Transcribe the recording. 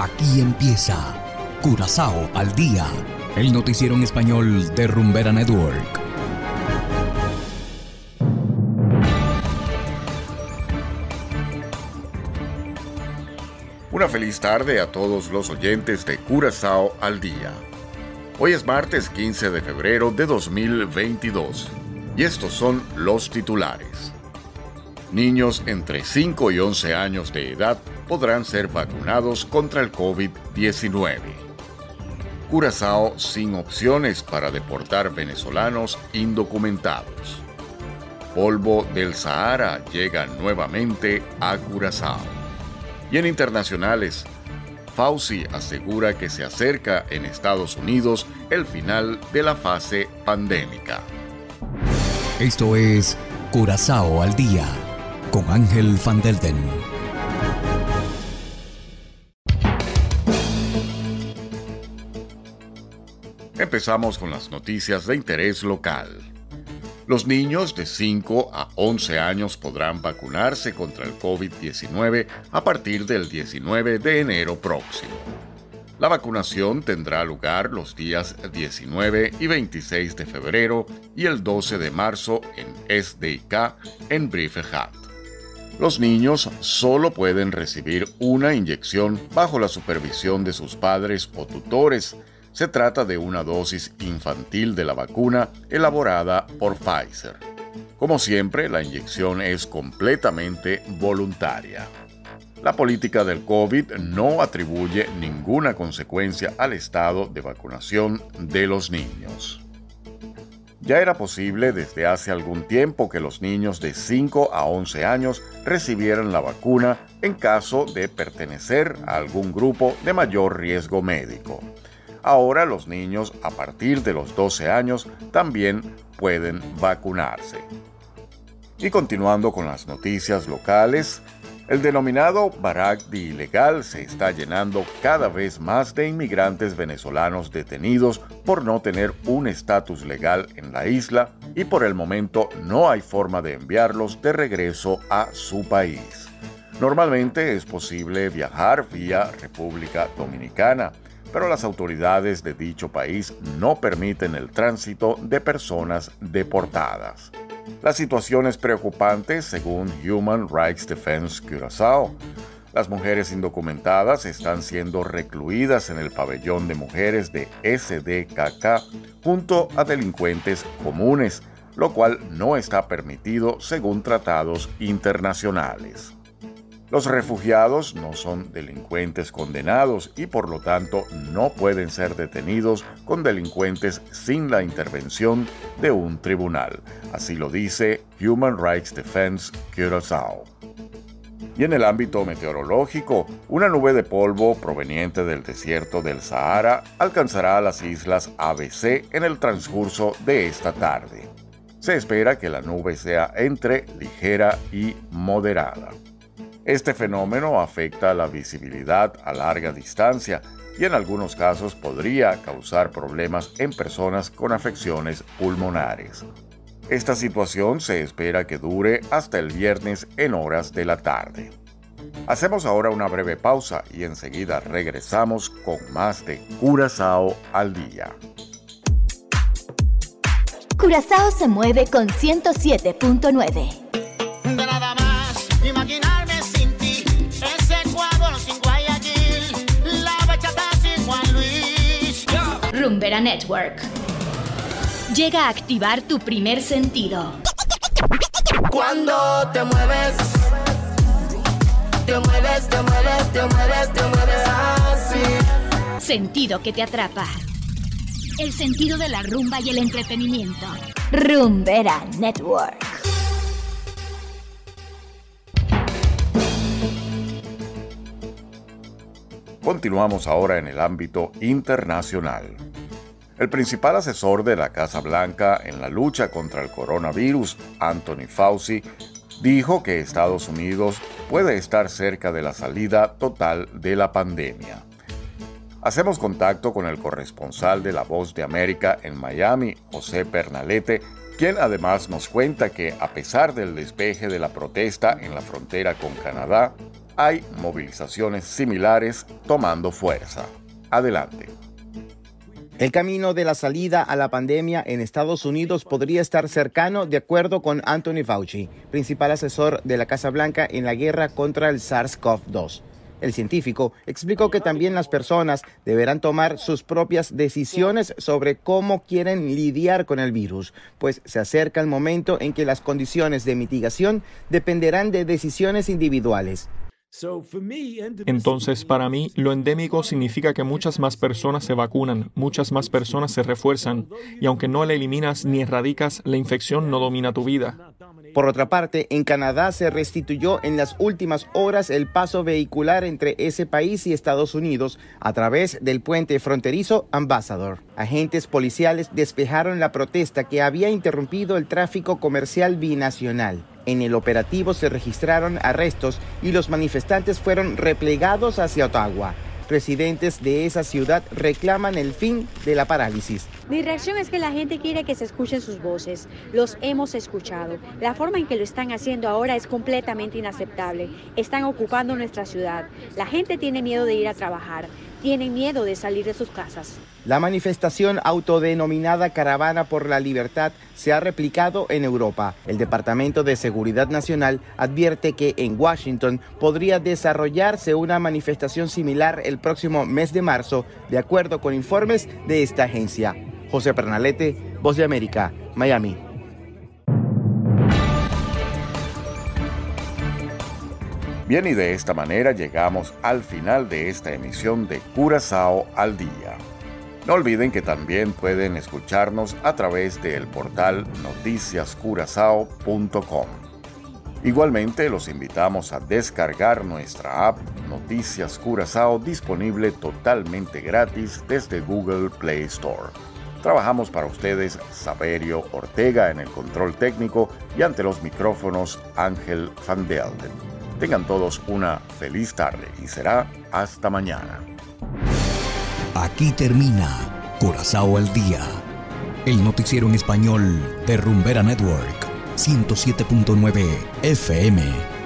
Aquí empieza Curazao al día, el noticiero en español de Rumbera Network. Una feliz tarde a todos los oyentes de Curazao al día. Hoy es martes 15 de febrero de 2022 y estos son los titulares. Niños entre 5 y 11 años de edad podrán ser vacunados contra el COVID-19. Curazao sin opciones para deportar venezolanos indocumentados. Polvo del Sahara llega nuevamente a Curazao. Y en internacionales, Fauci asegura que se acerca en Estados Unidos el final de la fase pandémica. Esto es Curazao al día con Ángel Van Delden. Empezamos con las noticias de interés local. Los niños de 5 a 11 años podrán vacunarse contra el COVID-19 a partir del 19 de enero próximo. La vacunación tendrá lugar los días 19 y 26 de febrero y el 12 de marzo en SDK en Briefehat. Los niños solo pueden recibir una inyección bajo la supervisión de sus padres o tutores. Se trata de una dosis infantil de la vacuna elaborada por Pfizer. Como siempre, la inyección es completamente voluntaria. La política del COVID no atribuye ninguna consecuencia al estado de vacunación de los niños. Ya era posible desde hace algún tiempo que los niños de 5 a 11 años recibieran la vacuna en caso de pertenecer a algún grupo de mayor riesgo médico. Ahora los niños a partir de los 12 años también pueden vacunarse. Y continuando con las noticias locales, el denominado Barak ilegal se está llenando cada vez más de inmigrantes venezolanos detenidos por no tener un estatus legal en la isla y por el momento no hay forma de enviarlos de regreso a su país. Normalmente es posible viajar vía República Dominicana, pero las autoridades de dicho país no permiten el tránsito de personas deportadas. La situación es preocupante según Human Rights Defense Curaçao. Las mujeres indocumentadas están siendo recluidas en el pabellón de mujeres de SDKK junto a delincuentes comunes, lo cual no está permitido según tratados internacionales. Los refugiados no son delincuentes condenados y por lo tanto no pueden ser detenidos con delincuentes sin la intervención de un tribunal. Así lo dice Human Rights Defense Curaçao. Y en el ámbito meteorológico, una nube de polvo proveniente del desierto del Sahara alcanzará las islas ABC en el transcurso de esta tarde. Se espera que la nube sea entre ligera y moderada. Este fenómeno afecta la visibilidad a larga distancia y en algunos casos podría causar problemas en personas con afecciones pulmonares. Esta situación se espera que dure hasta el viernes en horas de la tarde. Hacemos ahora una breve pausa y enseguida regresamos con más de Curazao al día. Curazao se mueve con 107.9. Rumbera Network. Llega a activar tu primer sentido. Cuando te mueves, te mueves, te mueves, te mueves, te mueves así. Sentido que te atrapa. El sentido de la rumba y el entretenimiento. Rumbera Network. Continuamos ahora en el ámbito internacional. El principal asesor de la Casa Blanca en la lucha contra el coronavirus, Anthony Fauci, dijo que Estados Unidos puede estar cerca de la salida total de la pandemia. Hacemos contacto con el corresponsal de La Voz de América en Miami, José Pernalete, quien además nos cuenta que a pesar del despeje de la protesta en la frontera con Canadá, hay movilizaciones similares tomando fuerza. Adelante. El camino de la salida a la pandemia en Estados Unidos podría estar cercano, de acuerdo con Anthony Fauci, principal asesor de la Casa Blanca en la guerra contra el SARS-CoV-2. El científico explicó que también las personas deberán tomar sus propias decisiones sobre cómo quieren lidiar con el virus, pues se acerca el momento en que las condiciones de mitigación dependerán de decisiones individuales. Entonces, para mí, lo endémico significa que muchas más personas se vacunan, muchas más personas se refuerzan, y aunque no la eliminas ni erradicas, la infección no domina tu vida. Por otra parte, en Canadá se restituyó en las últimas horas el paso vehicular entre ese país y Estados Unidos a través del puente fronterizo Ambassador. Agentes policiales despejaron la protesta que había interrumpido el tráfico comercial binacional. En el operativo se registraron arrestos y los manifestantes fueron replegados hacia Ottawa. Residentes de esa ciudad reclaman el fin de la parálisis. Mi reacción es que la gente quiere que se escuchen sus voces. Los hemos escuchado. La forma en que lo están haciendo ahora es completamente inaceptable. Están ocupando nuestra ciudad. La gente tiene miedo de ir a trabajar tienen miedo de salir de sus casas. La manifestación autodenominada Caravana por la Libertad se ha replicado en Europa. El Departamento de Seguridad Nacional advierte que en Washington podría desarrollarse una manifestación similar el próximo mes de marzo, de acuerdo con informes de esta agencia. José Pernalete, Voz de América, Miami. Bien, y de esta manera llegamos al final de esta emisión de Curazao al Día. No olviden que también pueden escucharnos a través del portal noticiascurazao.com. Igualmente los invitamos a descargar nuestra app Noticias Curazao disponible totalmente gratis desde Google Play Store. Trabajamos para ustedes Saberio Ortega en el control técnico y ante los micrófonos Ángel Van Delden. Tengan todos una feliz tarde y será hasta mañana. Aquí termina Corazao al Día, el noticiero en español de Rumbera Network, 107.9 FM.